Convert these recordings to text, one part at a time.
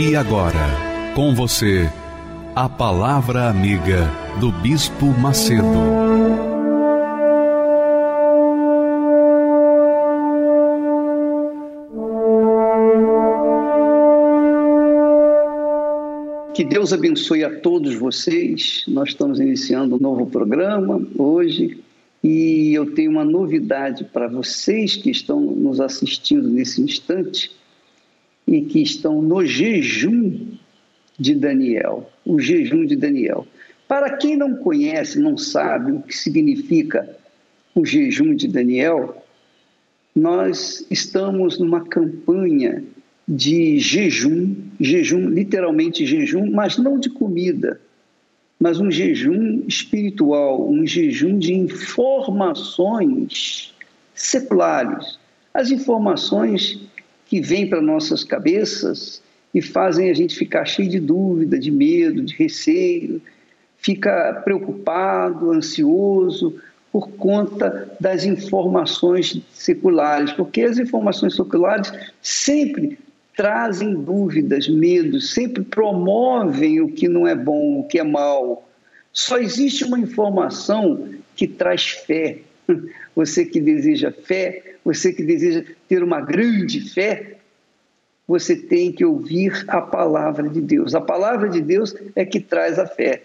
E agora, com você, a Palavra Amiga do Bispo Macedo. Que Deus abençoe a todos vocês. Nós estamos iniciando um novo programa hoje e eu tenho uma novidade para vocês que estão nos assistindo nesse instante e que estão no jejum de Daniel, o jejum de Daniel. Para quem não conhece, não sabe o que significa o jejum de Daniel, nós estamos numa campanha de jejum, jejum, literalmente jejum, mas não de comida, mas um jejum espiritual, um jejum de informações seculares. As informações que vêm para nossas cabeças e fazem a gente ficar cheio de dúvida, de medo, de receio, fica preocupado, ansioso por conta das informações seculares, porque as informações seculares sempre trazem dúvidas, medos, sempre promovem o que não é bom, o que é mal. Só existe uma informação que traz fé. Você que deseja fé, você que deseja ter uma grande fé, você tem que ouvir a palavra de Deus. A palavra de Deus é que traz a fé.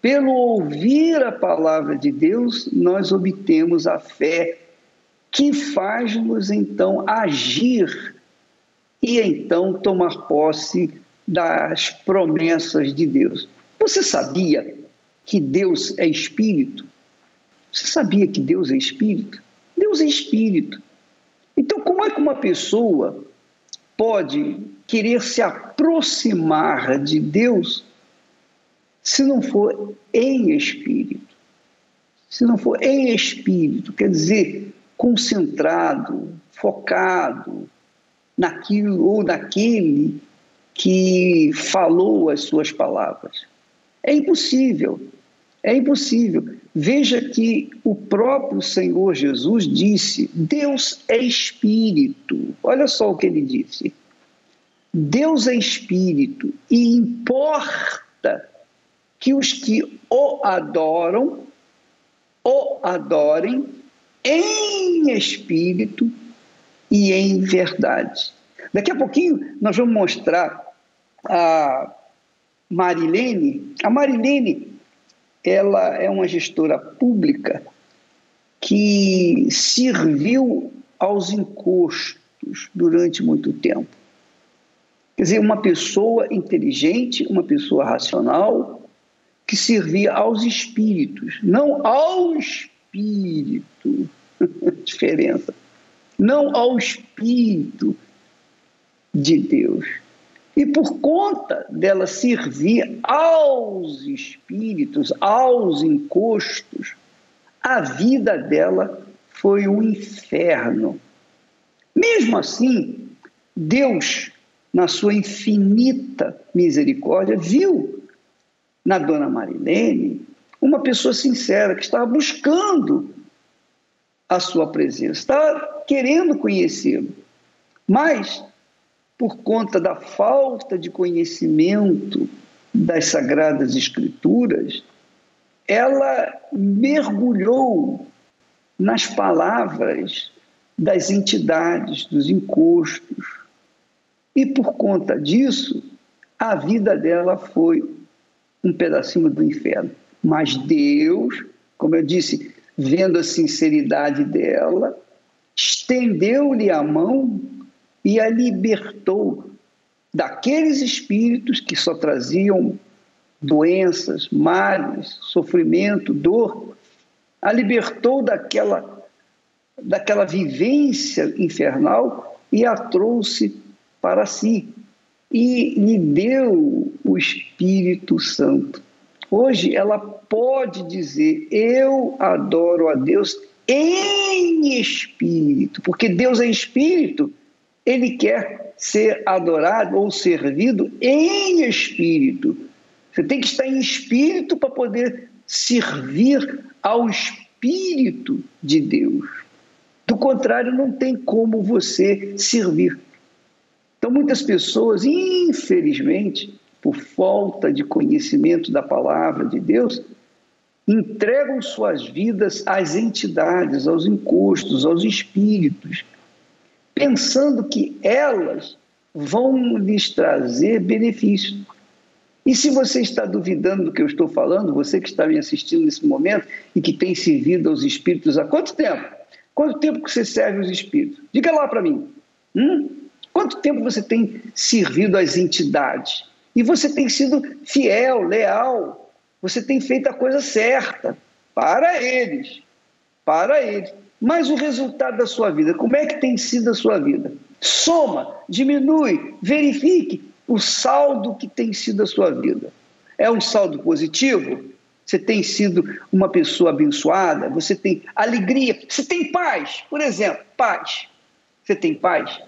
Pelo ouvir a palavra de Deus, nós obtemos a fé que faz-nos então agir e então tomar posse das promessas de Deus. Você sabia que Deus é espírito? Você sabia que Deus é espírito? Deus é espírito. Então, como é que uma pessoa pode querer se aproximar de Deus se não for em espírito? Se não for em espírito, quer dizer, concentrado, focado naquilo ou naquele que falou as suas palavras. É impossível, é impossível. Veja que o próprio Senhor Jesus disse: Deus é espírito. Olha só o que ele disse. Deus é espírito e importa que os que o adoram, o adorem em espírito e em verdade. Daqui a pouquinho nós vamos mostrar a Marilene. A Marilene ela é uma gestora pública que serviu aos encostos durante muito tempo. Quer dizer, uma pessoa inteligente, uma pessoa racional, que servia aos espíritos, não ao espírito. Diferença. Não ao espírito de Deus. E por conta dela servir aos espíritos, aos encostos, a vida dela foi um inferno. Mesmo assim, Deus, na sua infinita misericórdia, viu na dona Marilene uma pessoa sincera que estava buscando a sua presença, estava querendo conhecê-lo. Mas por conta da falta de conhecimento das Sagradas Escrituras, ela mergulhou nas palavras das entidades, dos encostos. E por conta disso, a vida dela foi um pedacinho do inferno. Mas Deus, como eu disse, vendo a sinceridade dela, estendeu-lhe a mão e a libertou daqueles espíritos que só traziam doenças, males, sofrimento, dor, a libertou daquela, daquela vivência infernal e a trouxe para si. E lhe deu o Espírito Santo. Hoje ela pode dizer: Eu adoro a Deus em espírito, porque Deus é espírito, ele quer ser adorado ou servido em espírito. Você tem que estar em espírito para poder servir ao Espírito de Deus. Do contrário, não tem como você servir. Então, muitas pessoas, infelizmente, por falta de conhecimento da palavra de Deus, entregam suas vidas às entidades, aos encostos, aos espíritos, pensando que elas vão lhes trazer benefícios. E se você está duvidando do que eu estou falando, você que está me assistindo nesse momento e que tem servido aos espíritos há quanto tempo? Quanto tempo que você serve aos espíritos? Diga lá para mim. Hum? Quanto tempo você tem servido às entidades? E você tem sido fiel, leal, você tem feito a coisa certa para eles, para eles. Mas o resultado da sua vida, como é que tem sido a sua vida? Soma, diminui, verifique o saldo que tem sido a sua vida. É um saldo positivo? Você tem sido uma pessoa abençoada? Você tem alegria? Você tem paz? Por exemplo, paz. Você tem paz?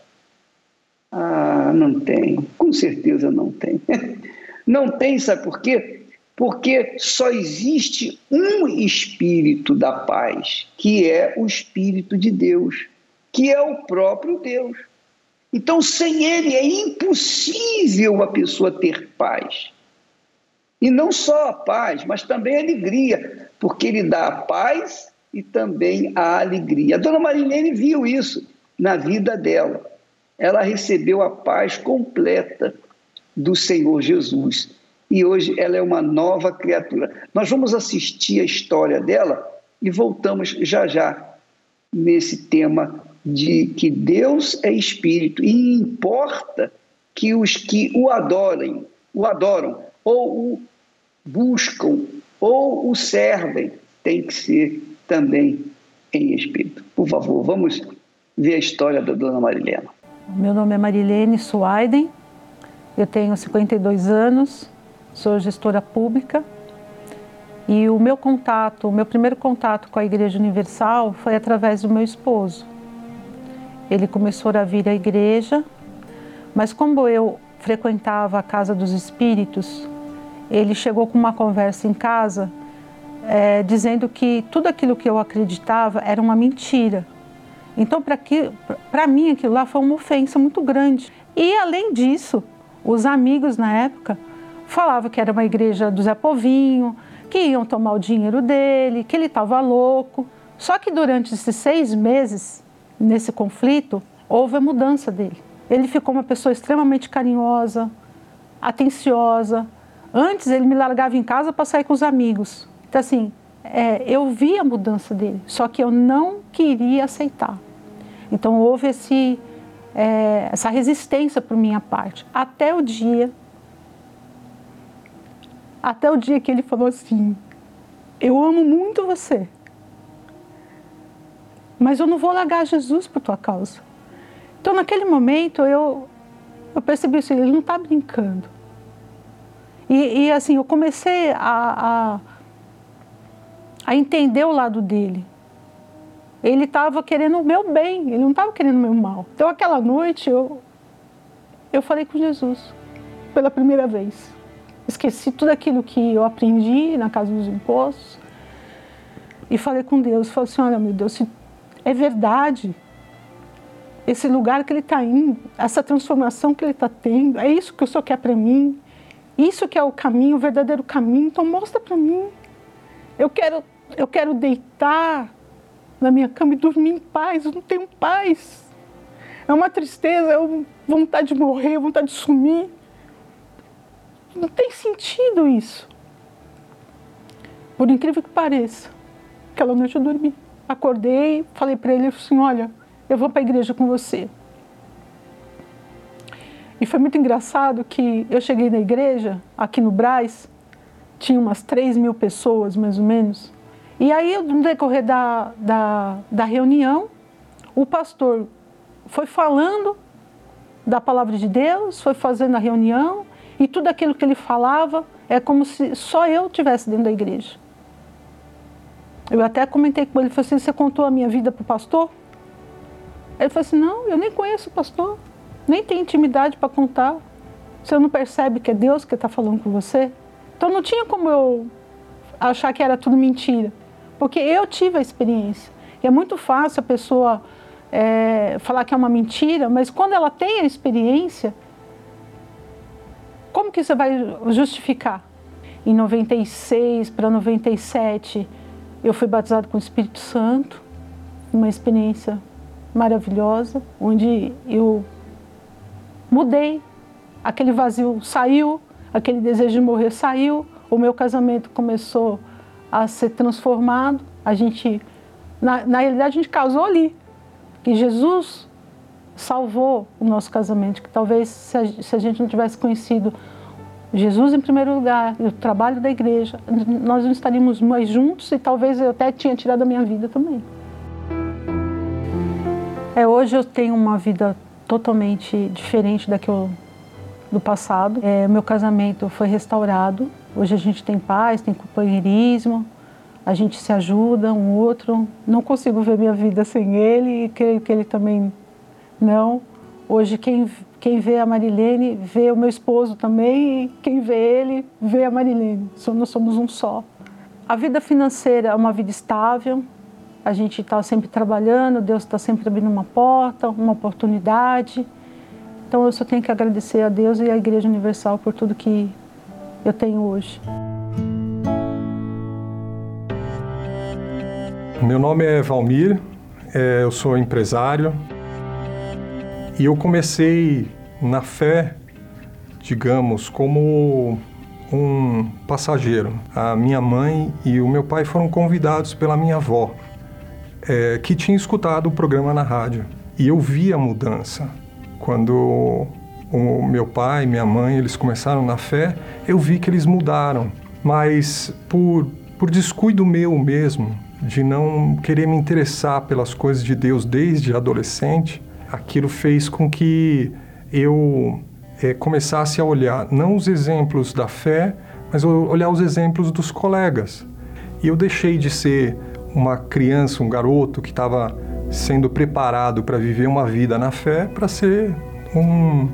Ah, não tem. Com certeza não tem. Não tem, sabe por quê? Porque só existe um espírito da paz, que é o espírito de Deus, que é o próprio Deus. Então, sem ele é impossível a pessoa ter paz. E não só a paz, mas também a alegria, porque ele dá a paz e também a alegria. A dona Marilene viu isso na vida dela. Ela recebeu a paz completa do Senhor Jesus. E hoje ela é uma nova criatura. Nós vamos assistir a história dela e voltamos já já nesse tema de que Deus é espírito e importa que os que o adorem, o adoram ou o buscam ou o servem, tem que ser também em espírito. Por favor, vamos ver a história da dona Marilena. Meu nome é Marilene Suaiden, eu tenho 52 anos, sou gestora pública e o meu contato, o meu primeiro contato com a Igreja Universal foi através do meu esposo. Ele começou a vir à igreja, mas como eu frequentava a Casa dos Espíritos, ele chegou com uma conversa em casa é, dizendo que tudo aquilo que eu acreditava era uma mentira. Então, para mim, aquilo lá foi uma ofensa muito grande. E, além disso, os amigos na época falavam que era uma igreja do Zé Povinho, que iam tomar o dinheiro dele, que ele estava louco. Só que durante esses seis meses, nesse conflito, houve a mudança dele. Ele ficou uma pessoa extremamente carinhosa, atenciosa. Antes ele me largava em casa para sair com os amigos. Então, assim, é, eu vi a mudança dele, só que eu não queria aceitar. Então, houve esse, é, essa resistência por minha parte, até o dia, até o dia que ele falou assim: Eu amo muito você, mas eu não vou largar Jesus por tua causa. Então, naquele momento, eu, eu percebi assim: ele não está brincando. E, e, assim, eu comecei a, a, a entender o lado dele ele estava querendo o meu bem, ele não estava querendo o meu mal. Então, aquela noite, eu, eu falei com Jesus, pela primeira vez. Esqueci tudo aquilo que eu aprendi na casa dos impostos e falei com Deus. Falei assim: olha, meu Deus, se é verdade esse lugar que ele está indo, essa transformação que ele está tendo, é isso que o Senhor quer para mim, isso que é o caminho, o verdadeiro caminho, então mostra para mim. Eu quero, eu quero deitar na minha cama e dormir em paz. Eu não tenho paz. É uma tristeza, é vontade de morrer, vontade de sumir. Não tem sentido isso. Por incrível que pareça, aquela noite eu dormi. Acordei, falei para ele assim: Olha, eu vou para a igreja com você. E foi muito engraçado que eu cheguei na igreja, aqui no Braz, tinha umas 3 mil pessoas mais ou menos. E aí, no decorrer da, da, da reunião, o pastor foi falando da palavra de Deus, foi fazendo a reunião e tudo aquilo que ele falava é como se só eu tivesse dentro da igreja. Eu até comentei com ele, ele falou assim, você contou a minha vida para o pastor? Ele falou assim, não, eu nem conheço o pastor, nem tenho intimidade para contar. Você não percebe que é Deus que está falando com você? Então não tinha como eu achar que era tudo mentira, porque eu tive a experiência. E é muito fácil a pessoa é, falar que é uma mentira, mas quando ela tem a experiência, como que você vai justificar? Em 96 para 97, eu fui batizado com o Espírito Santo, uma experiência maravilhosa, onde eu mudei, aquele vazio saiu, aquele desejo de morrer saiu, o meu casamento começou a ser transformado, a gente, na, na realidade, a gente casou ali, que Jesus salvou o nosso casamento, que talvez se a, gente não tivesse conhecido Jesus em primeiro lugar, o trabalho da igreja, nós não estaríamos mais juntos e talvez eu até tinha tirado a minha vida também. É, hoje eu tenho uma vida totalmente diferente da que eu, do passado. É, meu casamento foi restaurado. Hoje a gente tem paz, tem companheirismo, a gente se ajuda um outro. Não consigo ver minha vida sem ele e creio que ele também não. Hoje quem quem vê a Marilene vê o meu esposo também, e quem vê ele vê a Marilene. Nós somos um só. A vida financeira é uma vida estável, a gente está sempre trabalhando, Deus está sempre abrindo uma porta, uma oportunidade. Então eu só tenho que agradecer a Deus e à Igreja Universal por tudo que eu tenho hoje. Meu nome é Valmir, é, eu sou empresário, e eu comecei na fé, digamos, como um passageiro. A minha mãe e o meu pai foram convidados pela minha avó, é, que tinha escutado o programa na rádio. E eu vi a mudança. Quando o meu pai e minha mãe eles começaram na fé, eu vi que eles mudaram. Mas por, por descuido meu mesmo, de não querer me interessar pelas coisas de Deus desde adolescente, aquilo fez com que eu é, começasse a olhar não os exemplos da fé, mas olhar os exemplos dos colegas. E eu deixei de ser uma criança, um garoto que estava sendo preparado para viver uma vida na fé, para ser um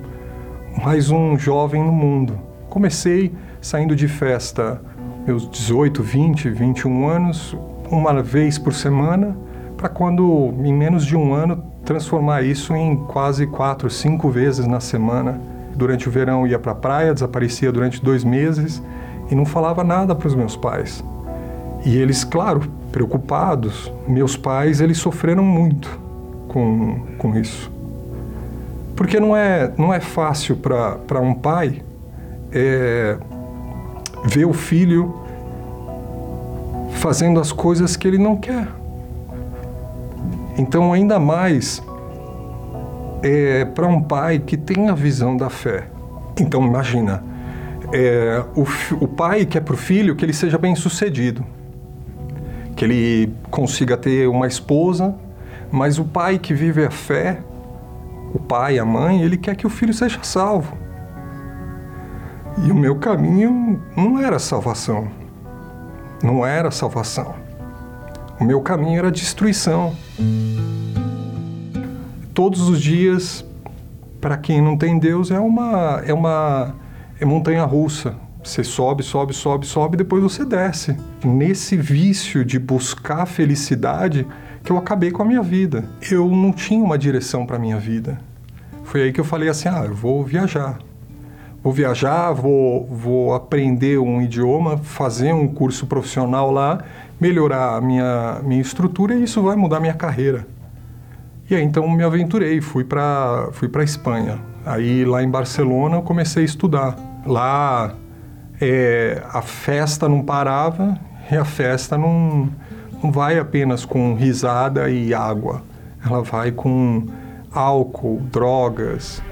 mais um jovem no mundo. Comecei saindo de festa meus 18, 20, 21 anos, uma vez por semana, para quando em menos de um ano transformar isso em quase quatro, cinco vezes na semana. Durante o verão ia para a praia, desaparecia durante dois meses e não falava nada para os meus pais. E eles, claro, preocupados. Meus pais, eles sofreram muito com, com isso. Porque não é, não é fácil para um pai é, ver o filho fazendo as coisas que ele não quer. Então, ainda mais é, para um pai que tem a visão da fé. Então, imagina, é, o, o pai quer para o filho que ele seja bem sucedido, que ele consiga ter uma esposa, mas o pai que vive a fé, o pai, a mãe, ele quer que o filho seja salvo. E o meu caminho não era salvação. Não era salvação. O meu caminho era destruição. Todos os dias, para quem não tem Deus, é uma é uma é montanha russa. Você sobe, sobe, sobe, sobe, depois você desce. Nesse vício de buscar felicidade que eu acabei com a minha vida. Eu não tinha uma direção para minha vida. Foi aí que eu falei assim: "Ah, eu vou viajar. Vou viajar, vou vou aprender um idioma, fazer um curso profissional lá melhorar a minha, minha estrutura e isso vai mudar minha carreira. E aí então me aventurei, fui para fui para Espanha. Aí lá em Barcelona eu comecei a estudar. Lá é, a festa não parava e a festa não, não vai apenas com risada e água. Ela vai com álcool, drogas.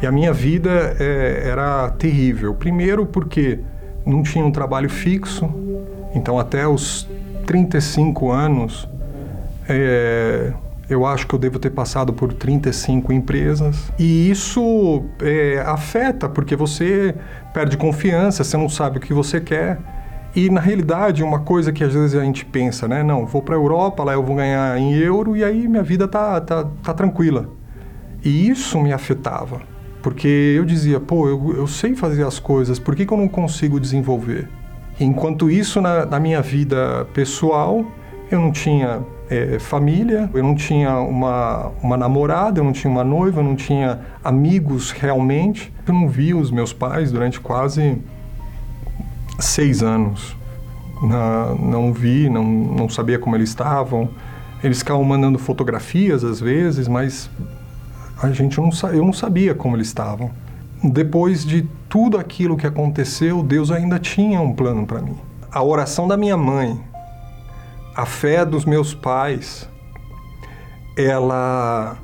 E a minha vida é, era terrível. Primeiro porque não tinha um trabalho fixo, então até os 35 anos, é, Eu acho que eu devo ter passado por 35 empresas. E isso é, afeta, porque você perde confiança, você não sabe o que você quer. E na realidade, uma coisa que às vezes a gente pensa, né? Não, vou para a Europa, lá eu vou ganhar em euro e aí minha vida tá, tá, tá tranquila. E isso me afetava, porque eu dizia, pô, eu, eu sei fazer as coisas, por que, que eu não consigo desenvolver? Enquanto isso, na, na minha vida pessoal, eu não tinha é, família, eu não tinha uma, uma namorada, eu não tinha uma noiva, eu não tinha amigos realmente. Eu não via os meus pais durante quase seis anos. Na, não vi, não, não sabia como eles estavam. Eles ficavam mandando fotografias às vezes, mas a gente não, eu não sabia como eles estavam. Depois de tudo aquilo que aconteceu, Deus ainda tinha um plano para mim. A oração da minha mãe, a fé dos meus pais, ela,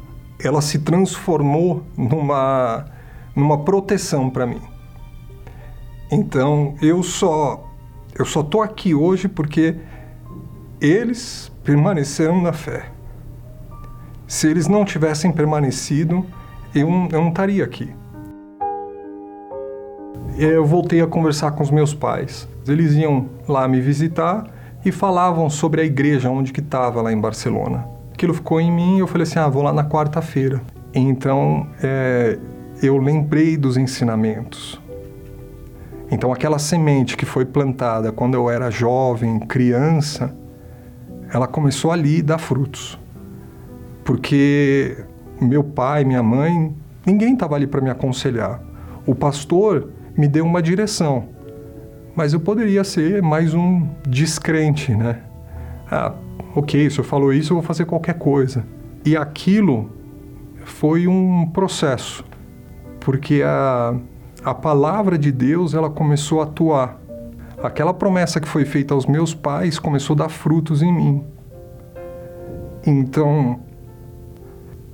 ela se transformou numa, numa proteção para mim. Então eu só eu só tô aqui hoje porque eles permaneceram na fé. Se eles não tivessem permanecido, eu, eu não estaria aqui. Eu voltei a conversar com os meus pais. Eles iam lá me visitar e falavam sobre a igreja onde que estava lá em Barcelona. Aquilo ficou em mim e eu falei assim, ah, vou lá na quarta-feira. Então, é, eu lembrei dos ensinamentos. Então, aquela semente que foi plantada quando eu era jovem, criança, ela começou ali a dar frutos porque meu pai, minha mãe, ninguém estava ali para me aconselhar. O pastor me deu uma direção, mas eu poderia ser mais um descrente, né? Ah, ok, o senhor falou isso, eu vou fazer qualquer coisa. E aquilo foi um processo, porque a, a palavra de Deus ela começou a atuar. Aquela promessa que foi feita aos meus pais começou a dar frutos em mim. Então,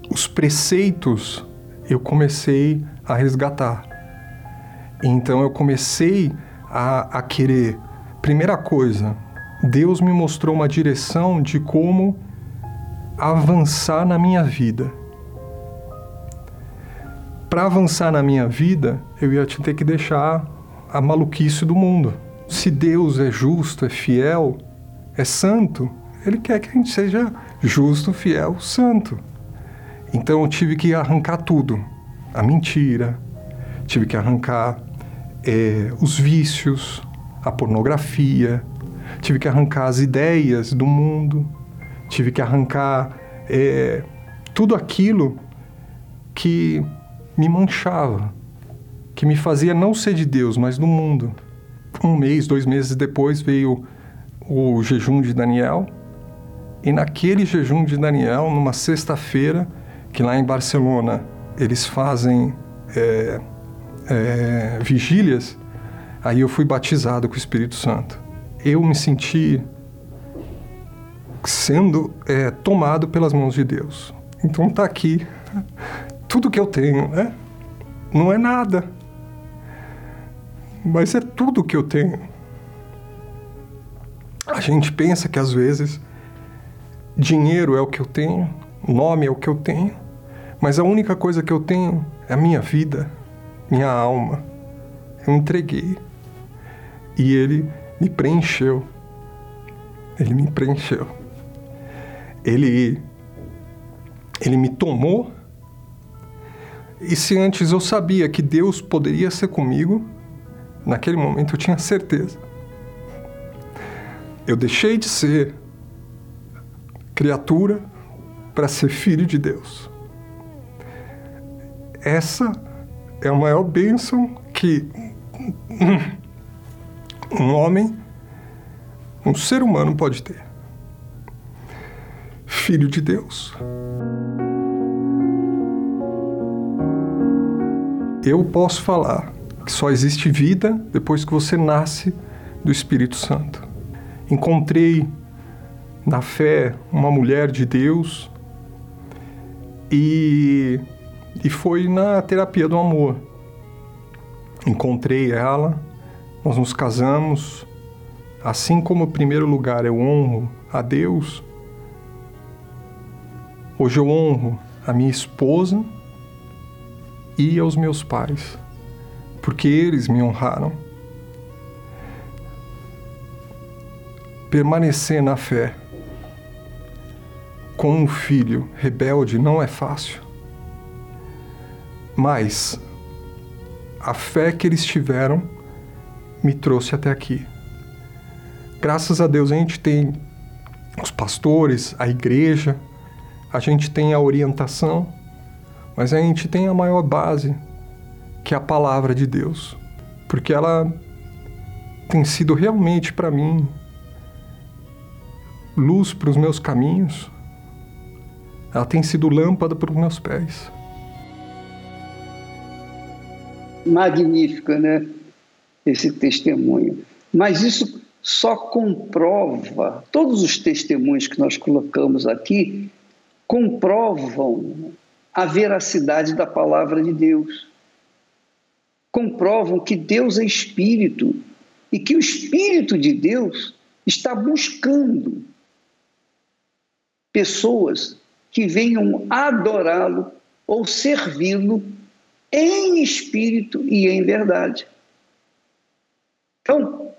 os preceitos eu comecei a resgatar. Então eu comecei a, a querer. Primeira coisa, Deus me mostrou uma direção de como avançar na minha vida. Para avançar na minha vida, eu ia ter que deixar a maluquice do mundo. Se Deus é justo, é fiel, é santo, Ele quer que a gente seja justo, fiel, santo. Então eu tive que arrancar tudo: a mentira, tive que arrancar é, os vícios, a pornografia, tive que arrancar as ideias do mundo, tive que arrancar é, tudo aquilo que me manchava, que me fazia não ser de Deus, mas do mundo. Um mês, dois meses depois veio o jejum de Daniel, e naquele jejum de Daniel, numa sexta-feira, que lá em Barcelona eles fazem é, é, vigílias, aí eu fui batizado com o Espírito Santo. Eu me senti sendo é, tomado pelas mãos de Deus. Então está aqui tudo que eu tenho, né? Não é nada, mas é tudo que eu tenho. A gente pensa que às vezes dinheiro é o que eu tenho, nome é o que eu tenho, mas a única coisa que eu tenho é a minha vida, minha alma. Eu entreguei. E ele me preencheu. Ele me preencheu. Ele ele me tomou. E se antes eu sabia que Deus poderia ser comigo, naquele momento eu tinha certeza. Eu deixei de ser criatura para ser filho de Deus. Essa é a maior bênção que um homem, um ser humano pode ter. Filho de Deus. Eu posso falar que só existe vida depois que você nasce do Espírito Santo. Encontrei na fé uma mulher de Deus e, e foi na terapia do amor. Encontrei ela, nós nos casamos. Assim como, em primeiro lugar, eu honro a Deus, Hoje eu honro a minha esposa e aos meus pais, porque eles me honraram. Permanecer na fé com um filho rebelde não é fácil, mas a fé que eles tiveram me trouxe até aqui. Graças a Deus a gente tem os pastores, a igreja, a gente tem a orientação, mas a gente tem a maior base, que é a palavra de Deus, porque ela tem sido realmente para mim luz para os meus caminhos, ela tem sido lâmpada para os meus pés. Magnífica, né? Esse testemunho. Mas isso só comprova, todos os testemunhos que nós colocamos aqui comprovam a veracidade da palavra de Deus. Comprovam que Deus é espírito e que o espírito de Deus está buscando pessoas que venham adorá-lo ou servi-lo em espírito e em verdade. Então,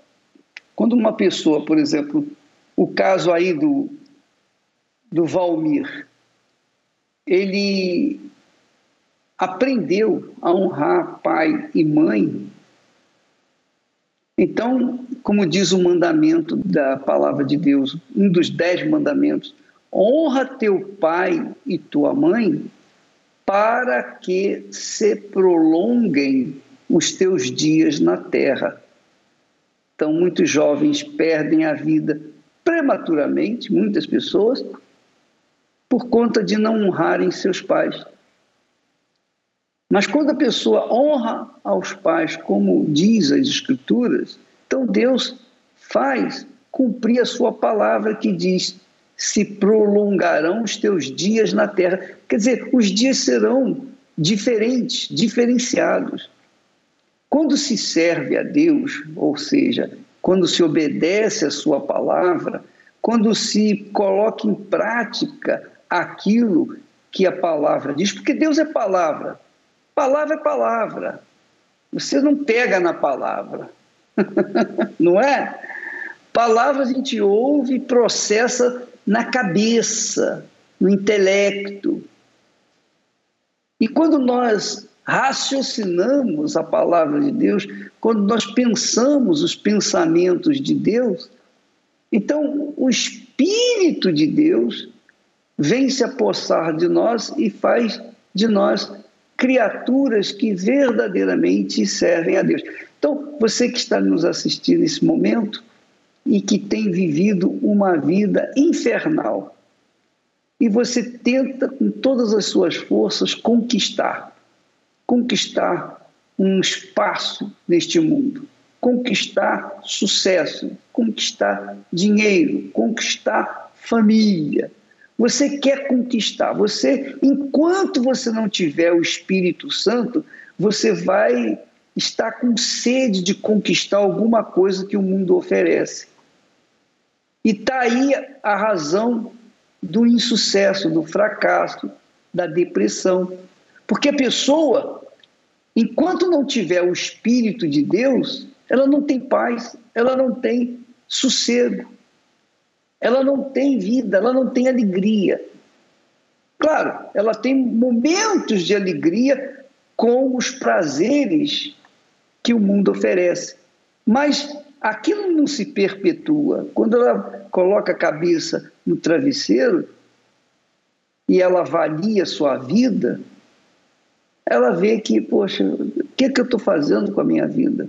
quando uma pessoa, por exemplo, o caso aí do, do Valmir, ele aprendeu a honrar pai e mãe. Então, como diz o mandamento da palavra de Deus, um dos dez mandamentos, honra teu pai e tua mãe para que se prolonguem os teus dias na terra. Então, muitos jovens perdem a vida prematuramente, muitas pessoas, por conta de não honrarem seus pais. Mas quando a pessoa honra aos pais, como diz as Escrituras, então Deus faz cumprir a sua palavra que diz: se prolongarão os teus dias na terra. Quer dizer, os dias serão diferentes, diferenciados. Quando se serve a Deus, ou seja, quando se obedece a Sua palavra, quando se coloca em prática aquilo que a palavra diz, porque Deus é palavra, palavra é palavra. Você não pega na palavra, não é? Palavra a gente ouve e processa na cabeça, no intelecto. E quando nós raciocinamos a palavra de Deus, quando nós pensamos os pensamentos de Deus, então o Espírito de Deus vem se apossar de nós e faz de nós criaturas que verdadeiramente servem a Deus. Então, você que está nos assistindo nesse momento e que tem vivido uma vida infernal, e você tenta com todas as suas forças conquistar conquistar um espaço neste mundo, conquistar sucesso, conquistar dinheiro, conquistar família. Você quer conquistar, você enquanto você não tiver o Espírito Santo, você vai estar com sede de conquistar alguma coisa que o mundo oferece. E está aí a razão do insucesso, do fracasso, da depressão. Porque a pessoa, enquanto não tiver o Espírito de Deus, ela não tem paz, ela não tem sossego, ela não tem vida, ela não tem alegria. Claro, ela tem momentos de alegria com os prazeres que o mundo oferece, mas aquilo não se perpetua. Quando ela coloca a cabeça no travesseiro e ela avalia a sua vida, ela vê que, poxa, o que, é que eu estou fazendo com a minha vida?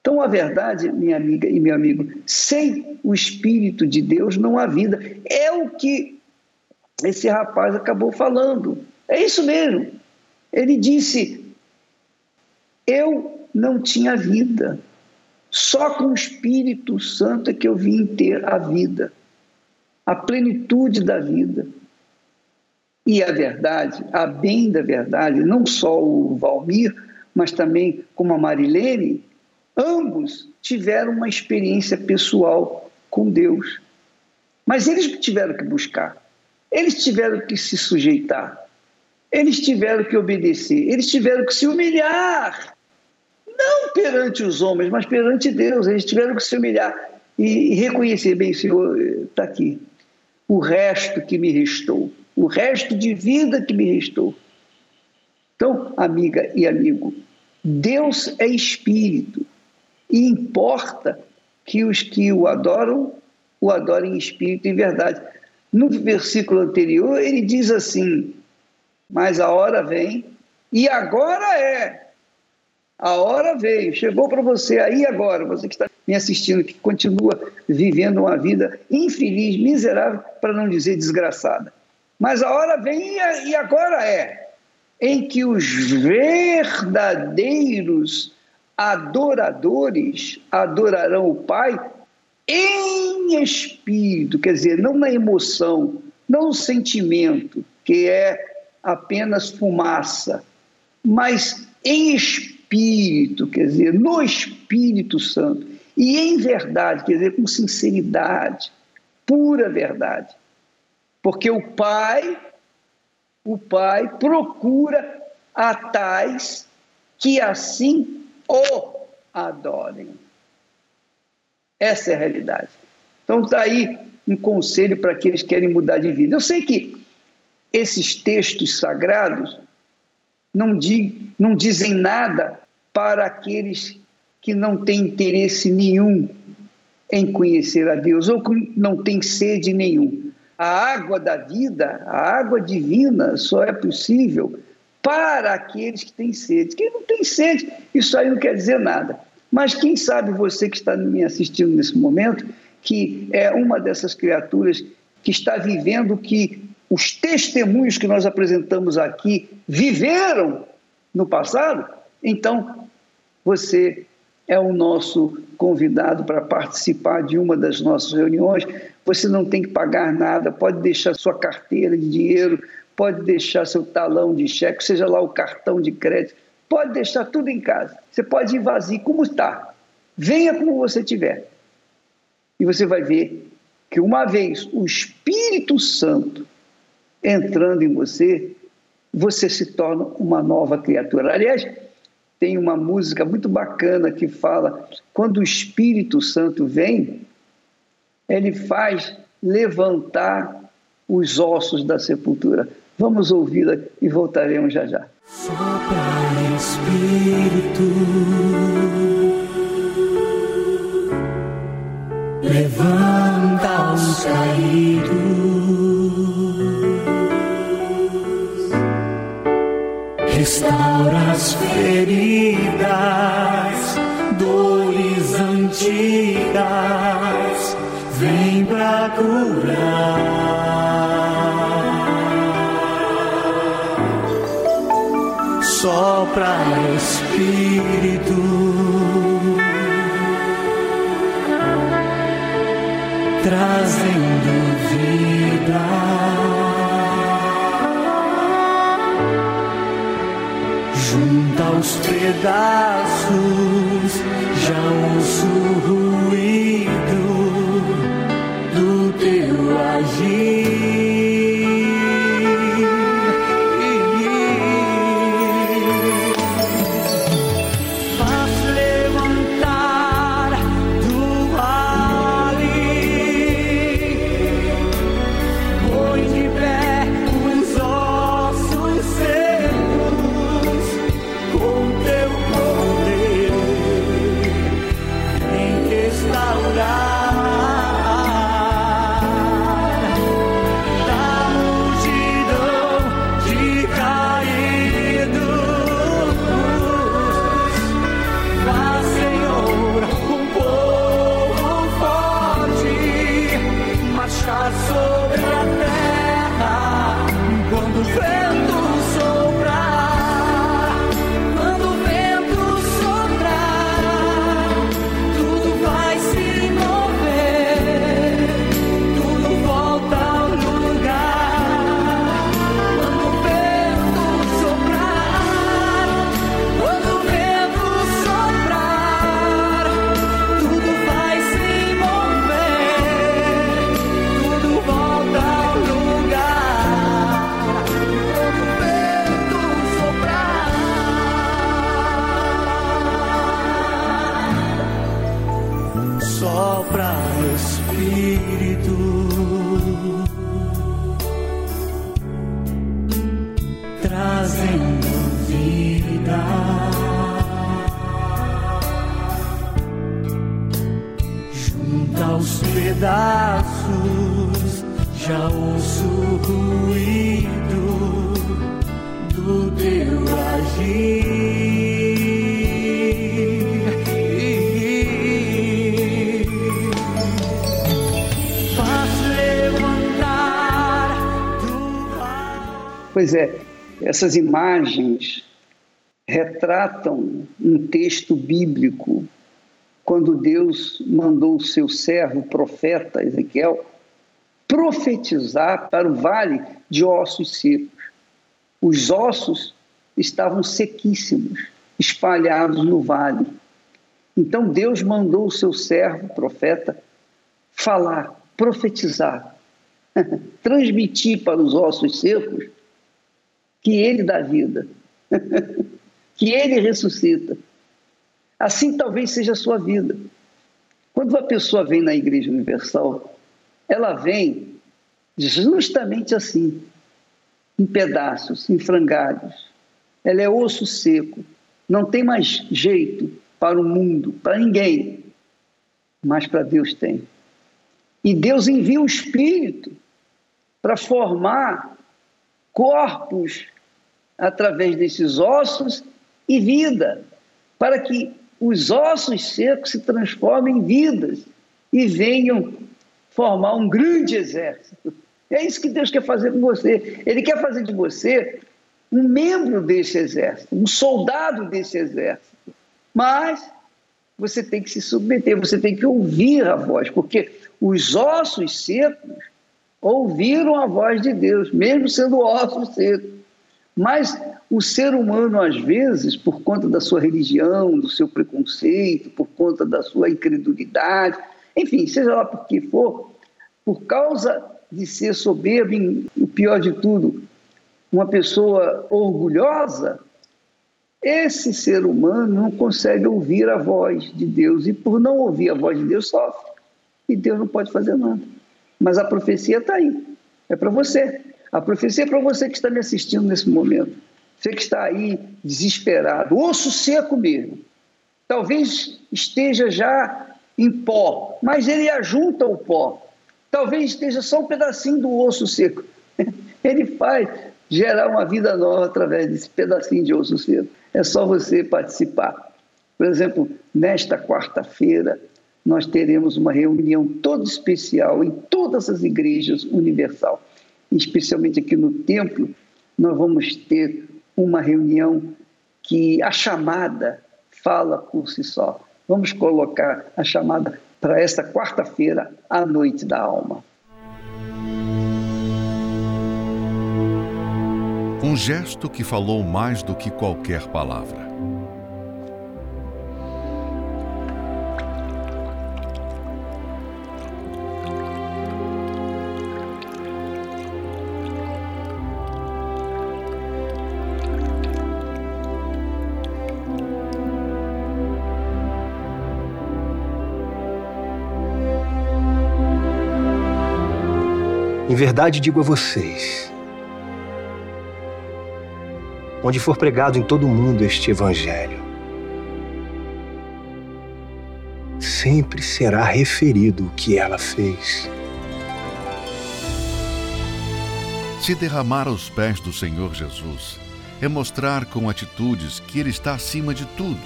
Então, a verdade, minha amiga e meu amigo, sem o Espírito de Deus não há vida. É o que esse rapaz acabou falando. É isso mesmo. Ele disse: Eu não tinha vida. Só com o Espírito Santo é que eu vim ter a vida, a plenitude da vida. E a verdade, a bem da verdade, não só o Valmir, mas também como a Marilene, ambos tiveram uma experiência pessoal com Deus. Mas eles tiveram que buscar. Eles tiveram que se sujeitar, eles tiveram que obedecer, eles tiveram que se humilhar. Não perante os homens, mas perante Deus. Eles tiveram que se humilhar e, reconhecer: bem, Senhor, está aqui. O resto que me restou, o resto de vida que me restou. Então, amiga e amigo, Deus é espírito e importa que os que o adoram o adorem em espírito e em verdade. No versículo anterior, ele diz assim: Mas a hora vem, e agora é. A hora veio, chegou para você aí agora, você que está me assistindo, que continua vivendo uma vida infeliz, miserável, para não dizer desgraçada. Mas a hora vem e agora é, em que os verdadeiros adoradores adorarão o Pai em espírito, quer dizer, não na emoção, não no sentimento, que é apenas fumaça, mas em espírito, quer dizer, no Espírito Santo, e em verdade, quer dizer, com sinceridade, pura verdade. Porque o Pai, o Pai procura a tais que assim o adorem. Essa é a realidade. Então está aí um conselho para aqueles que querem mudar de vida. Eu sei que esses textos sagrados não, di, não dizem nada para aqueles que não têm interesse nenhum em conhecer a Deus ou que não têm sede nenhum. A água da vida, a água divina, só é possível para aqueles que têm sede. Quem não tem sede, isso aí não quer dizer nada. Mas quem sabe você que está me assistindo nesse momento, que é uma dessas criaturas que está vivendo o que os testemunhos que nós apresentamos aqui viveram no passado, então você é o nosso convidado para participar de uma das nossas reuniões. Você não tem que pagar nada, pode deixar sua carteira de dinheiro, pode deixar seu talão de cheque, seja lá o cartão de crédito Pode deixar tudo em casa. Você pode ir vazio, como está. Venha como você estiver. E você vai ver que uma vez o Espírito Santo entrando em você, você se torna uma nova criatura. Aliás, tem uma música muito bacana que fala: quando o Espírito Santo vem, ele faz levantar os ossos da sepultura. Vamos ouvi-la e voltaremos já já. Sopra Espírito, levanta os caídos, restaura as feridas, dores antigas, vem pra curar. sopra Espírito. Trazendo vida, pedaços, já ouço o ruído do teu agir. Essas imagens retratam um texto bíblico quando Deus mandou o seu servo, o profeta Ezequiel, profetizar para o vale de ossos secos. Os ossos estavam sequíssimos, espalhados no vale. Então Deus mandou o seu servo, o profeta, falar, profetizar, transmitir para os ossos secos que ele dá vida, que ele ressuscita. Assim talvez seja a sua vida. Quando uma pessoa vem na Igreja Universal, ela vem justamente assim, em pedaços, em frangalhos. Ela é osso seco, não tem mais jeito para o mundo, para ninguém, mas para Deus tem. E Deus envia o Espírito para formar corpos através desses ossos e vida, para que os ossos secos se transformem em vidas e venham formar um grande exército. É isso que Deus quer fazer com você. Ele quer fazer de você um membro desse exército, um soldado desse exército. Mas você tem que se submeter, você tem que ouvir a voz, porque os ossos secos ouviram a voz de Deus, mesmo sendo ossos secos. Mas o ser humano, às vezes, por conta da sua religião, do seu preconceito, por conta da sua incredulidade, enfim, seja lá por que for, por causa de ser soberbo, e o pior de tudo, uma pessoa orgulhosa, esse ser humano não consegue ouvir a voz de Deus e, por não ouvir a voz de Deus, sofre. E Deus não pode fazer nada. Mas a profecia está aí, é para você. A profecia é para você que está me assistindo nesse momento. Você que está aí desesperado, osso seco mesmo. Talvez esteja já em pó, mas ele ajunta o pó. Talvez esteja só um pedacinho do osso seco. Ele faz gerar uma vida nova através desse pedacinho de osso seco. É só você participar. Por exemplo, nesta quarta-feira, nós teremos uma reunião toda especial em todas as igrejas universal especialmente aqui no templo, nós vamos ter uma reunião que a chamada fala por si só. Vamos colocar a chamada para esta quarta-feira, à noite da alma. Um gesto que falou mais do que qualquer palavra. Em verdade digo a vocês: onde for pregado em todo o mundo este Evangelho, sempre será referido o que ela fez. Se derramar aos pés do Senhor Jesus é mostrar com atitudes que Ele está acima de tudo,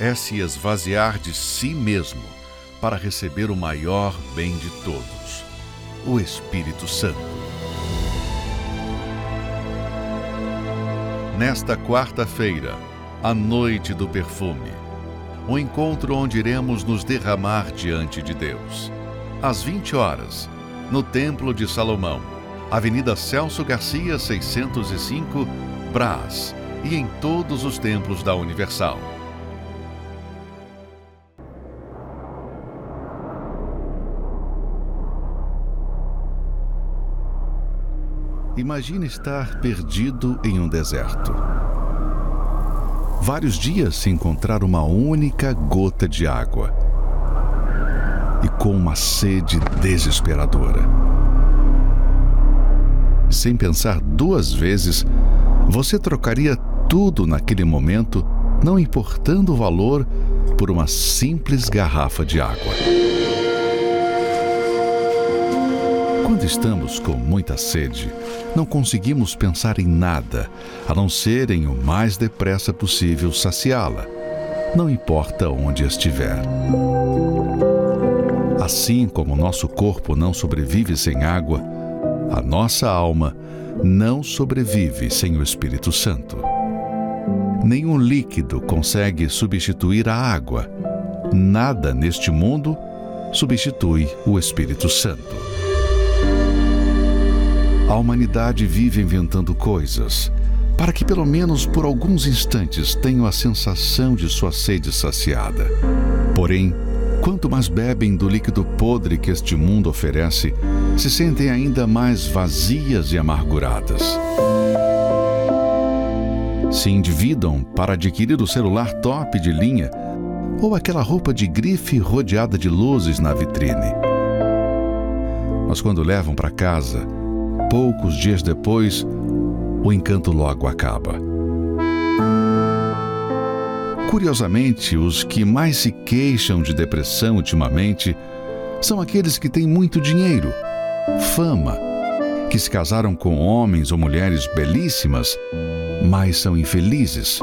é se esvaziar de si mesmo para receber o maior bem de todos o Espírito Santo. Nesta quarta-feira, a noite do perfume, o encontro onde iremos nos derramar diante de Deus. Às 20 horas, no Templo de Salomão, Avenida Celso Garcia, 605, Brás, e em todos os templos da Universal. Imagine estar perdido em um deserto. Vários dias sem encontrar uma única gota de água. E com uma sede desesperadora. Sem pensar duas vezes, você trocaria tudo naquele momento, não importando o valor, por uma simples garrafa de água. Quando estamos com muita sede, não conseguimos pensar em nada a não ser em o mais depressa possível saciá-la, não importa onde estiver. Assim como nosso corpo não sobrevive sem água, a nossa alma não sobrevive sem o Espírito Santo. Nenhum líquido consegue substituir a água. Nada neste mundo substitui o Espírito Santo. A humanidade vive inventando coisas para que, pelo menos por alguns instantes, tenham a sensação de sua sede saciada. Porém, quanto mais bebem do líquido podre que este mundo oferece, se sentem ainda mais vazias e amarguradas. Se endividam para adquirir o celular top de linha ou aquela roupa de grife rodeada de luzes na vitrine. Mas quando levam para casa, poucos dias depois, o encanto logo acaba. Curiosamente, os que mais se queixam de depressão ultimamente são aqueles que têm muito dinheiro, fama, que se casaram com homens ou mulheres belíssimas, mas são infelizes.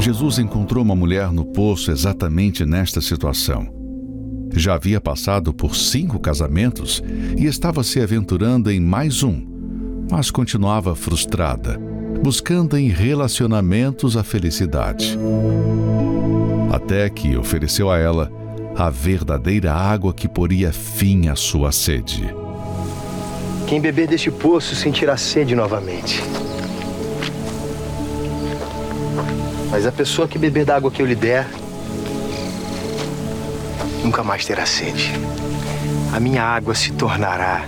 Jesus encontrou uma mulher no poço exatamente nesta situação. Já havia passado por cinco casamentos e estava se aventurando em mais um, mas continuava frustrada, buscando em relacionamentos a felicidade. Até que ofereceu a ela a verdadeira água que poria fim à sua sede. Quem beber deste poço sentirá sede novamente. Mas a pessoa que beber da água que eu lhe der, nunca mais terá sede. A minha água se tornará,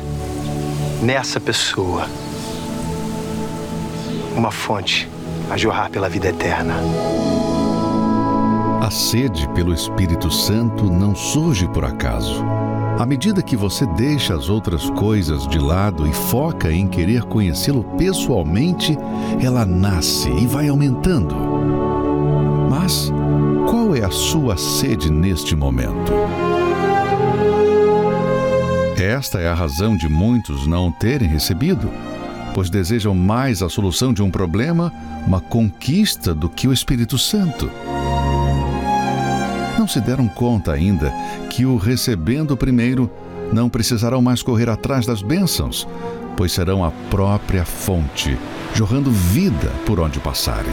nessa pessoa, uma fonte a jorrar pela vida eterna. A sede pelo Espírito Santo não surge por acaso. À medida que você deixa as outras coisas de lado e foca em querer conhecê-lo pessoalmente, ela nasce e vai aumentando. Mas sua sede neste momento? Esta é a razão de muitos não terem recebido, pois desejam mais a solução de um problema, uma conquista, do que o Espírito Santo. Não se deram conta ainda que, o recebendo primeiro, não precisarão mais correr atrás das bênçãos, pois serão a própria fonte, jorrando vida por onde passarem.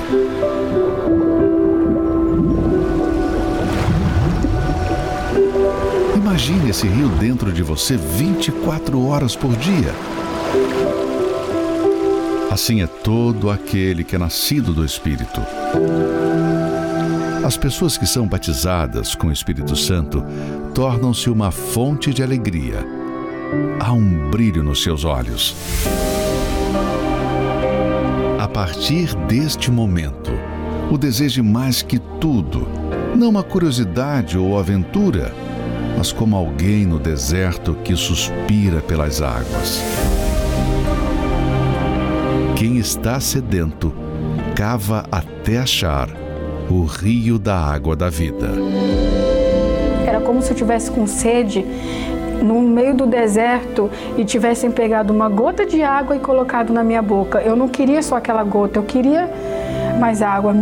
Imagine esse rio dentro de você 24 horas por dia. Assim é todo aquele que é nascido do Espírito. As pessoas que são batizadas com o Espírito Santo tornam-se uma fonte de alegria. Há um brilho nos seus olhos. A partir deste momento, o deseje mais que tudo, não uma curiosidade ou aventura, mas como alguém no deserto que suspira pelas águas. Quem está sedento, cava até achar o rio da água da vida. Era como se eu tivesse com sede no meio do deserto e tivessem pegado uma gota de água e colocado na minha boca. Eu não queria só aquela gota, eu queria mais água.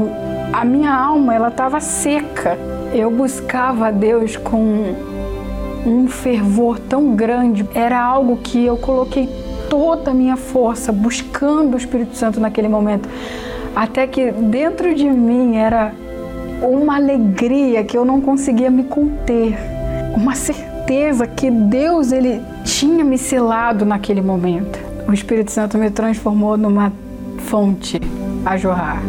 A minha alma, ela estava seca. Eu buscava a Deus com um fervor tão grande. Era algo que eu coloquei toda a minha força buscando o Espírito Santo naquele momento. Até que dentro de mim era uma alegria que eu não conseguia me conter. Uma certeza que Deus ele tinha me selado naquele momento. O Espírito Santo me transformou numa fonte a jorrar.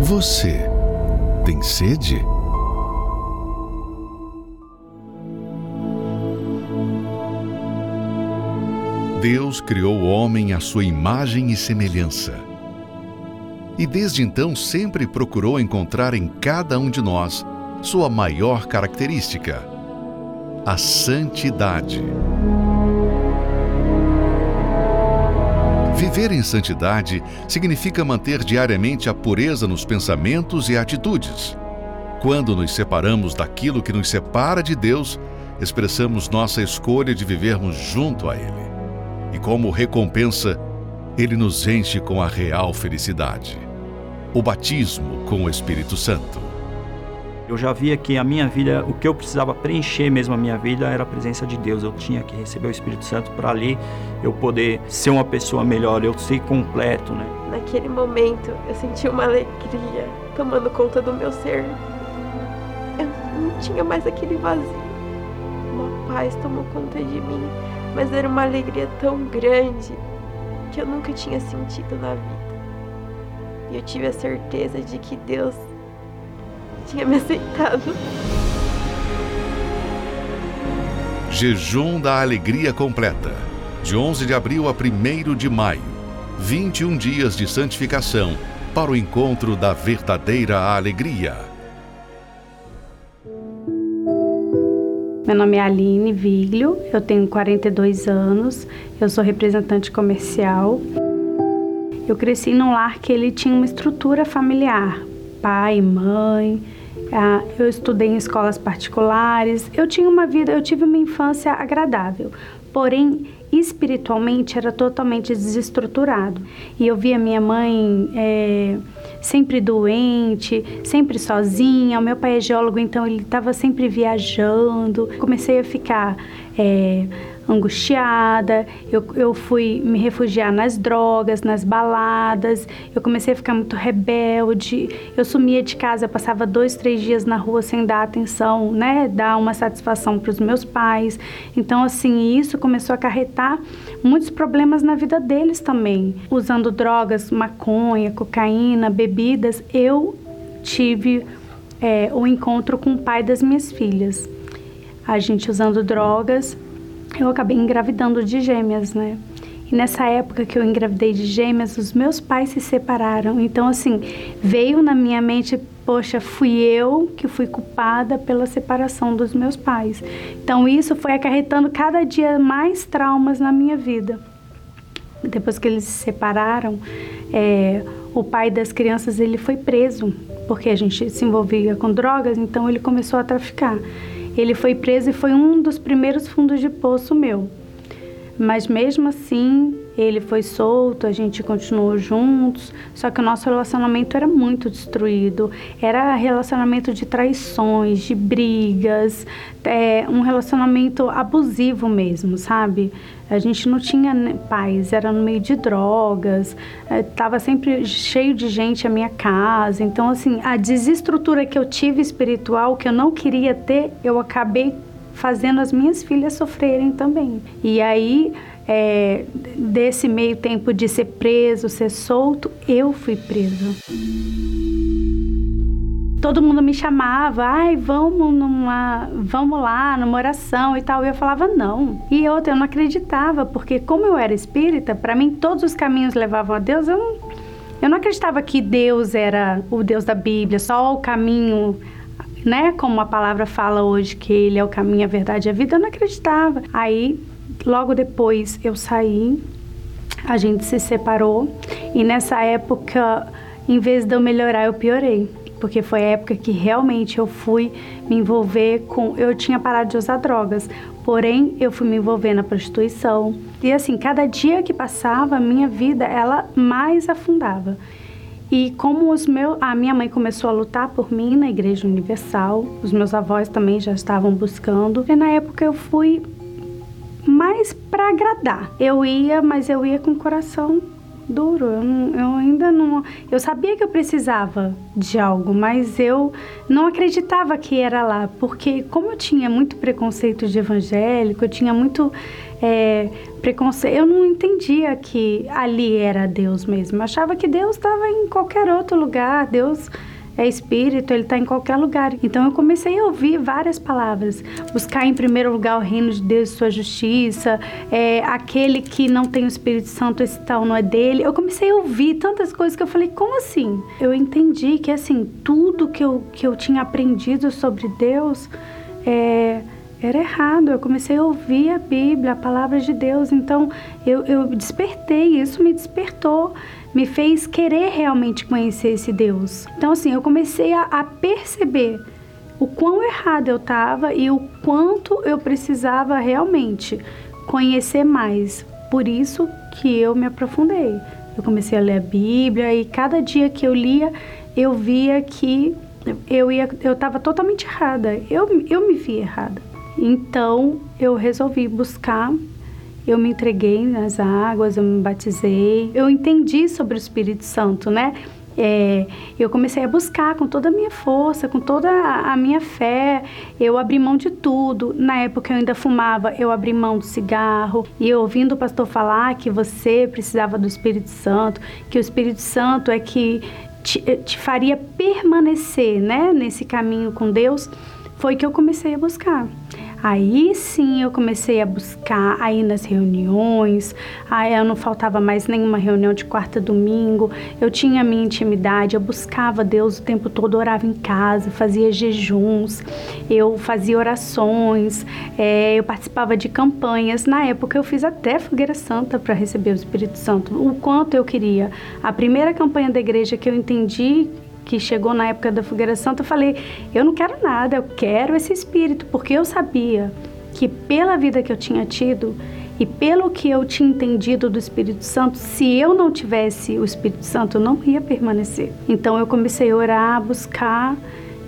Você tem sede? Deus criou o homem à sua imagem e semelhança. E desde então sempre procurou encontrar em cada um de nós sua maior característica: a santidade. Viver em santidade significa manter diariamente a pureza nos pensamentos e atitudes. Quando nos separamos daquilo que nos separa de Deus, expressamos nossa escolha de vivermos junto a Ele. E como recompensa, Ele nos enche com a real felicidade o batismo com o Espírito Santo. Eu já via que a minha vida, o que eu precisava preencher mesmo a minha vida era a presença de Deus. Eu tinha que receber o Espírito Santo para ali eu poder ser uma pessoa melhor, eu ser completo, né? Naquele momento, eu senti uma alegria tomando conta do meu ser. Eu não tinha mais aquele vazio. Uma paz tomou conta de mim, mas era uma alegria tão grande que eu nunca tinha sentido na vida. E eu tive a certeza de que Deus tinha me aceitado. Jejum da Alegria Completa. De 11 de abril a 1 de maio. 21 dias de santificação para o encontro da verdadeira alegria. Meu nome é Aline Viglio, eu tenho 42 anos, eu sou representante comercial. Eu cresci num lar que ele tinha uma estrutura familiar, pai, mãe. Eu estudei em escolas particulares. Eu tinha uma vida, eu tive uma infância agradável. Porém, espiritualmente era totalmente desestruturado. E eu via minha mãe é, sempre doente, sempre sozinha. O meu pai é geólogo, então ele estava sempre viajando. Comecei a ficar é, angustiada, eu, eu fui me refugiar nas drogas, nas baladas, eu comecei a ficar muito rebelde, eu sumia de casa, eu passava dois, três dias na rua sem dar atenção, né, dar uma satisfação para os meus pais. Então, assim, isso começou a acarretar muitos problemas na vida deles também. Usando drogas, maconha, cocaína, bebidas, eu tive é, o encontro com o pai das minhas filhas. A gente usando drogas, eu acabei engravidando de gêmeas, né? E nessa época que eu engravidei de gêmeas, os meus pais se separaram. Então, assim, veio na minha mente, poxa, fui eu que fui culpada pela separação dos meus pais. Então, isso foi acarretando cada dia mais traumas na minha vida. Depois que eles se separaram, é, o pai das crianças ele foi preso porque a gente se envolvia com drogas, então ele começou a traficar. Ele foi preso e foi um dos primeiros fundos de poço meu. Mas mesmo assim, ele foi solto, a gente continuou juntos, só que o nosso relacionamento era muito destruído. Era relacionamento de traições, de brigas, é, um relacionamento abusivo mesmo, sabe? A gente não tinha paz, era no meio de drogas, estava é, sempre cheio de gente a minha casa. Então, assim, a desestrutura que eu tive espiritual, que eu não queria ter, eu acabei fazendo as minhas filhas sofrerem também. E aí, é, desse meio tempo de ser preso, ser solto, eu fui presa. Todo mundo me chamava, ai, vamos numa, vamos lá, numa oração e tal. E eu falava não. E outra, eu não acreditava, porque como eu era espírita, para mim todos os caminhos levavam a Deus. Eu não, eu não acreditava que Deus era o Deus da Bíblia, só o caminho né? Como a palavra fala hoje que ele é o caminho, a verdade e a vida, eu não acreditava. Aí, logo depois, eu saí, a gente se separou e nessa época, em vez de eu melhorar, eu piorei. Porque foi a época que realmente eu fui me envolver com. Eu tinha parado de usar drogas, porém eu fui me envolver na prostituição. E assim, cada dia que passava, a minha vida ela mais afundava. E como os meus, a minha mãe começou a lutar por mim na Igreja Universal, os meus avós também já estavam buscando. E na época eu fui mais para agradar. Eu ia, mas eu ia com o coração duro. Eu, eu, ainda não. Eu sabia que eu precisava de algo, mas eu não acreditava que era lá, porque como eu tinha muito preconceito de evangélico, eu tinha muito é, preconceito. Eu não entendia que ali era Deus mesmo. Eu achava que Deus estava em qualquer outro lugar. Deus é espírito, ele está em qualquer lugar. Então eu comecei a ouvir várias palavras. Buscar em primeiro lugar o reino de Deus e sua justiça. É, aquele que não tem o Espírito Santo, esse tal não é dele. Eu comecei a ouvir tantas coisas que eu falei, como assim? Eu entendi que assim, tudo que eu, que eu tinha aprendido sobre Deus é era errado. Eu comecei a ouvir a Bíblia, a palavra de Deus. Então eu, eu despertei, isso me despertou, me fez querer realmente conhecer esse Deus. Então, assim, eu comecei a, a perceber o quão errada eu estava e o quanto eu precisava realmente conhecer mais. Por isso que eu me aprofundei. Eu comecei a ler a Bíblia e cada dia que eu lia, eu via que eu ia eu estava totalmente errada. Eu, eu me vi errada. Então, eu resolvi buscar eu me entreguei nas águas, eu me batizei, eu entendi sobre o Espírito Santo, né? É, eu comecei a buscar com toda a minha força, com toda a minha fé. Eu abri mão de tudo. Na época eu ainda fumava, eu abri mão do cigarro. E ouvindo o pastor falar que você precisava do Espírito Santo, que o Espírito Santo é que te, te faria permanecer né, nesse caminho com Deus, foi que eu comecei a buscar. Aí sim eu comecei a buscar aí nas reuniões, aí eu não faltava mais nenhuma reunião de quarta domingo, eu tinha a minha intimidade, eu buscava Deus o tempo todo, orava em casa, fazia jejuns, eu fazia orações, é, eu participava de campanhas. Na época eu fiz até fogueira santa para receber o Espírito Santo, o quanto eu queria. A primeira campanha da igreja que eu entendi que chegou na época da fogueira santa, eu falei: eu não quero nada, eu quero esse espírito, porque eu sabia que pela vida que eu tinha tido e pelo que eu tinha entendido do Espírito Santo, se eu não tivesse o Espírito Santo, eu não ia permanecer. Então eu comecei a orar, a buscar,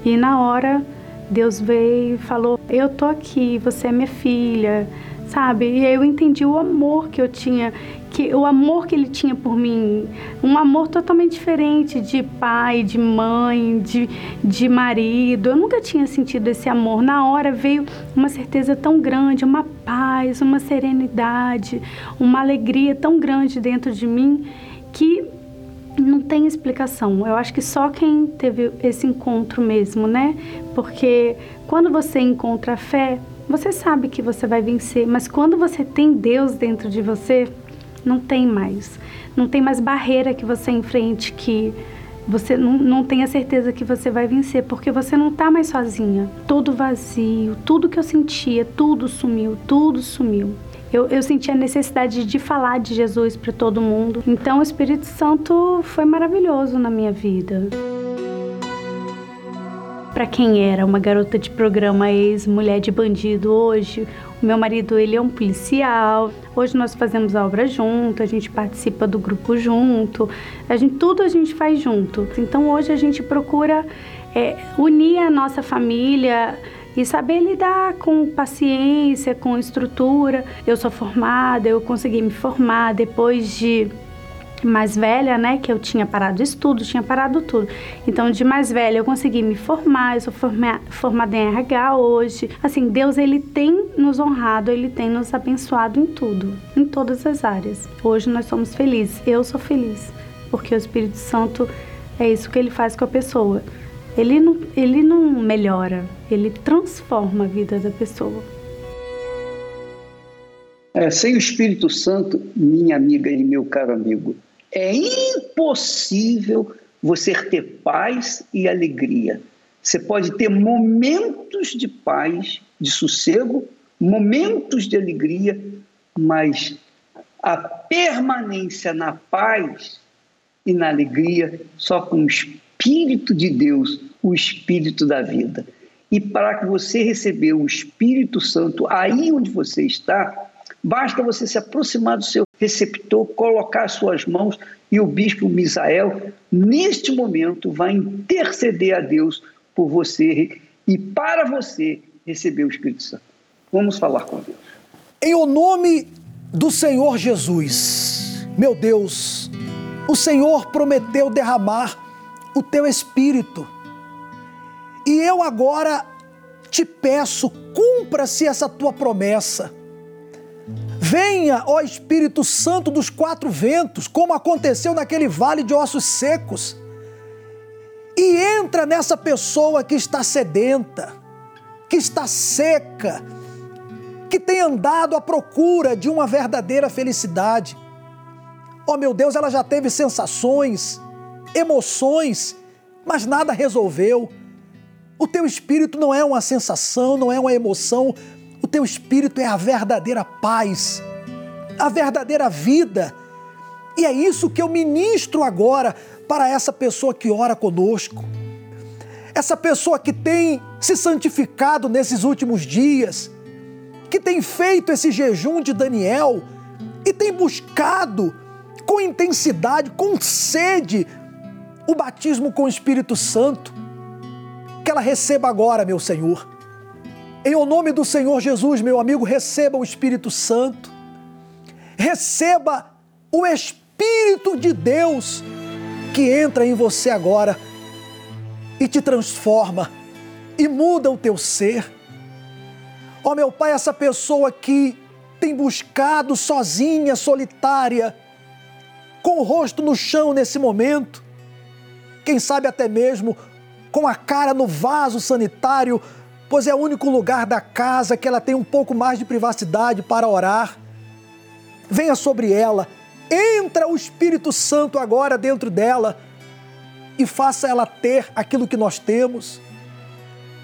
e na hora Deus veio e falou: Eu tô aqui, você é minha filha, sabe? E eu entendi o amor que eu tinha que o amor que ele tinha por mim, um amor totalmente diferente de pai, de mãe, de, de marido. Eu nunca tinha sentido esse amor. Na hora veio uma certeza tão grande, uma paz, uma serenidade, uma alegria tão grande dentro de mim que não tem explicação. Eu acho que só quem teve esse encontro mesmo, né? Porque quando você encontra a fé, você sabe que você vai vencer, mas quando você tem Deus dentro de você, não tem mais. Não tem mais barreira que você enfrente que você não, não tenha certeza que você vai vencer, porque você não está mais sozinha. Todo vazio, tudo que eu sentia, tudo sumiu, tudo sumiu. Eu, eu senti a necessidade de falar de Jesus para todo mundo. Então o Espírito Santo foi maravilhoso na minha vida para quem era uma garota de programa ex-mulher de bandido hoje. Meu marido, ele é um policial. Hoje nós fazemos a obra junto, a gente participa do grupo junto. A gente, tudo a gente faz junto. Então hoje a gente procura é, unir a nossa família e saber lidar com paciência, com estrutura. Eu sou formada, eu consegui me formar depois de mais velha, né, que eu tinha parado estudo, tinha parado tudo. Então, de mais velha, eu consegui me formar, eu sou forma, formada em RH hoje. Assim, Deus, ele tem nos honrado, ele tem nos abençoado em tudo, em todas as áreas. Hoje nós somos felizes, eu sou feliz, porque o Espírito Santo é isso que ele faz com a pessoa. Ele não, ele não melhora, ele transforma a vida da pessoa. É, sem o Espírito Santo, minha amiga e meu caro amigo, é impossível você ter paz e alegria. Você pode ter momentos de paz, de sossego, momentos de alegria, mas a permanência na paz e na alegria só com o Espírito de Deus, o Espírito da vida. E para que você receber o Espírito Santo aí onde você está, basta você se aproximar do seu receptor, colocar suas mãos e o bispo Misael, neste momento, vai interceder a Deus por você e para você receber o Espírito Santo. Vamos falar com Deus. Em o nome do Senhor Jesus, meu Deus, o Senhor prometeu derramar o teu Espírito. E eu agora te peço, cumpra-se essa tua promessa Venha, ó Espírito Santo dos quatro ventos, como aconteceu naquele vale de ossos secos, e entra nessa pessoa que está sedenta, que está seca, que tem andado à procura de uma verdadeira felicidade. Ó meu Deus, ela já teve sensações, emoções, mas nada resolveu. O teu espírito não é uma sensação, não é uma emoção, o teu espírito é a verdadeira paz, a verdadeira vida. E é isso que eu ministro agora para essa pessoa que ora conosco. Essa pessoa que tem se santificado nesses últimos dias, que tem feito esse jejum de Daniel e tem buscado com intensidade, com sede, o batismo com o Espírito Santo, que ela receba agora, meu Senhor. Em o nome do Senhor Jesus, meu amigo, receba o Espírito Santo, receba o Espírito de Deus que entra em você agora e te transforma e muda o teu ser. Ó oh, meu Pai, essa pessoa que tem buscado sozinha, solitária, com o rosto no chão nesse momento, quem sabe até mesmo com a cara no vaso sanitário, pois é o único lugar da casa que ela tem um pouco mais de privacidade para orar. Venha sobre ela, entra o Espírito Santo agora dentro dela e faça ela ter aquilo que nós temos.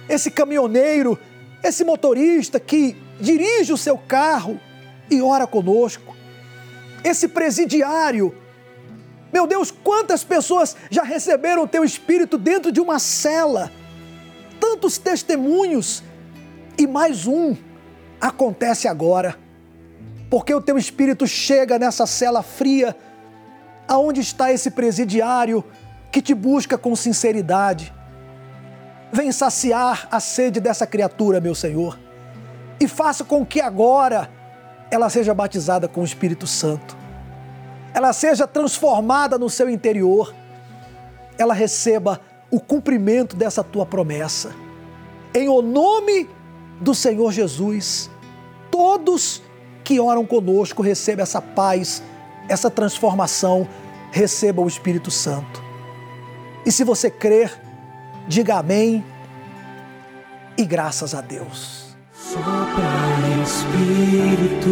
Esse caminhoneiro, esse motorista que dirige o seu carro e ora conosco. Esse presidiário. Meu Deus, quantas pessoas já receberam o teu espírito dentro de uma cela? Tantos testemunhos. E mais um acontece agora. Porque o teu espírito chega nessa cela fria, aonde está esse presidiário que te busca com sinceridade. Vem saciar a sede dessa criatura, meu Senhor, e faça com que agora ela seja batizada com o Espírito Santo, ela seja transformada no seu interior, ela receba o cumprimento dessa tua promessa. Em o nome do Senhor Jesus, todos que oram conosco recebam essa paz, essa transformação, receba o Espírito Santo. E se você crer, diga amém e graças a Deus. Sopra Espírito,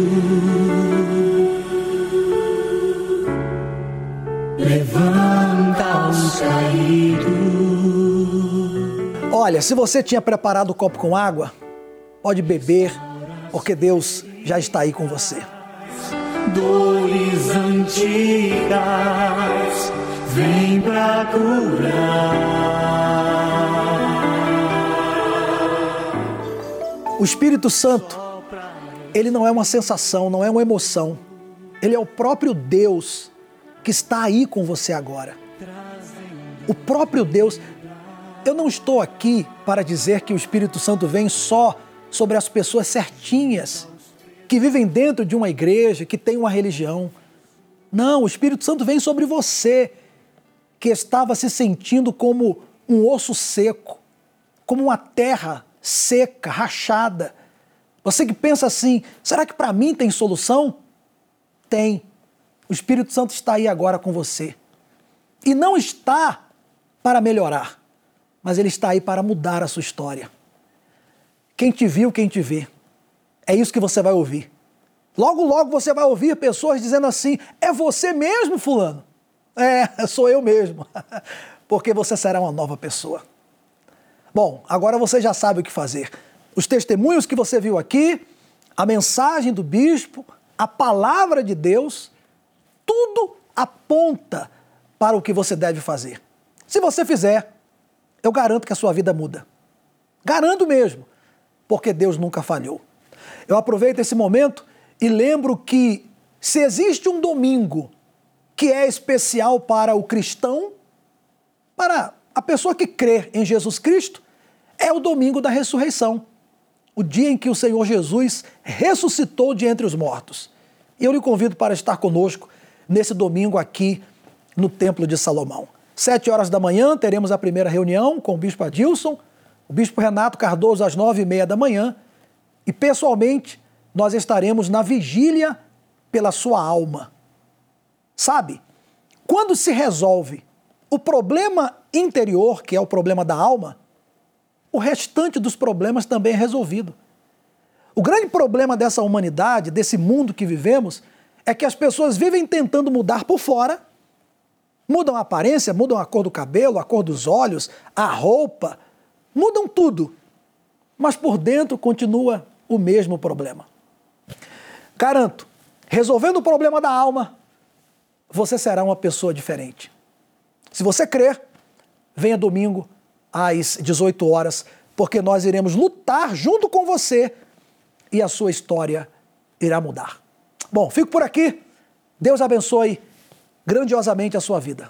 levanta os caídos. Olha, se você tinha preparado o copo com água, pode beber, porque Deus já está aí com você. Dores antigas vem pra curar. O Espírito Santo, ele não é uma sensação, não é uma emoção. Ele é o próprio Deus que está aí com você agora. O próprio Deus. Eu não estou aqui para dizer que o Espírito Santo vem só sobre as pessoas certinhas, que vivem dentro de uma igreja, que tem uma religião. Não, o Espírito Santo vem sobre você, que estava se sentindo como um osso seco, como uma terra seca, rachada. Você que pensa assim: será que para mim tem solução? Tem. O Espírito Santo está aí agora com você. E não está para melhorar, mas ele está aí para mudar a sua história. Quem te viu, quem te vê. É isso que você vai ouvir. Logo, logo você vai ouvir pessoas dizendo assim: é você mesmo, Fulano? É, sou eu mesmo. Porque você será uma nova pessoa. Bom, agora você já sabe o que fazer. Os testemunhos que você viu aqui, a mensagem do bispo, a palavra de Deus, tudo aponta para o que você deve fazer. Se você fizer, eu garanto que a sua vida muda. Garanto mesmo, porque Deus nunca falhou. Eu aproveito esse momento e lembro que se existe um domingo que é especial para o cristão, para a pessoa que crê em Jesus Cristo, é o domingo da ressurreição, o dia em que o Senhor Jesus ressuscitou de entre os mortos. E eu lhe convido para estar conosco nesse domingo aqui no Templo de Salomão. Sete horas da manhã teremos a primeira reunião com o Bispo Adilson, o Bispo Renato Cardoso às nove e meia da manhã e pessoalmente nós estaremos na vigília pela sua alma. Sabe, quando se resolve o problema interior, que é o problema da alma, o restante dos problemas também é resolvido. O grande problema dessa humanidade, desse mundo que vivemos, é que as pessoas vivem tentando mudar por fora, mudam a aparência, mudam a cor do cabelo, a cor dos olhos, a roupa, mudam tudo, mas por dentro continua o mesmo problema. Garanto, resolvendo o problema da alma, você será uma pessoa diferente. Se você crer, venha domingo às 18 horas porque nós iremos lutar junto com você e a sua história irá mudar. Bom, fico por aqui. Deus abençoe grandiosamente a sua vida.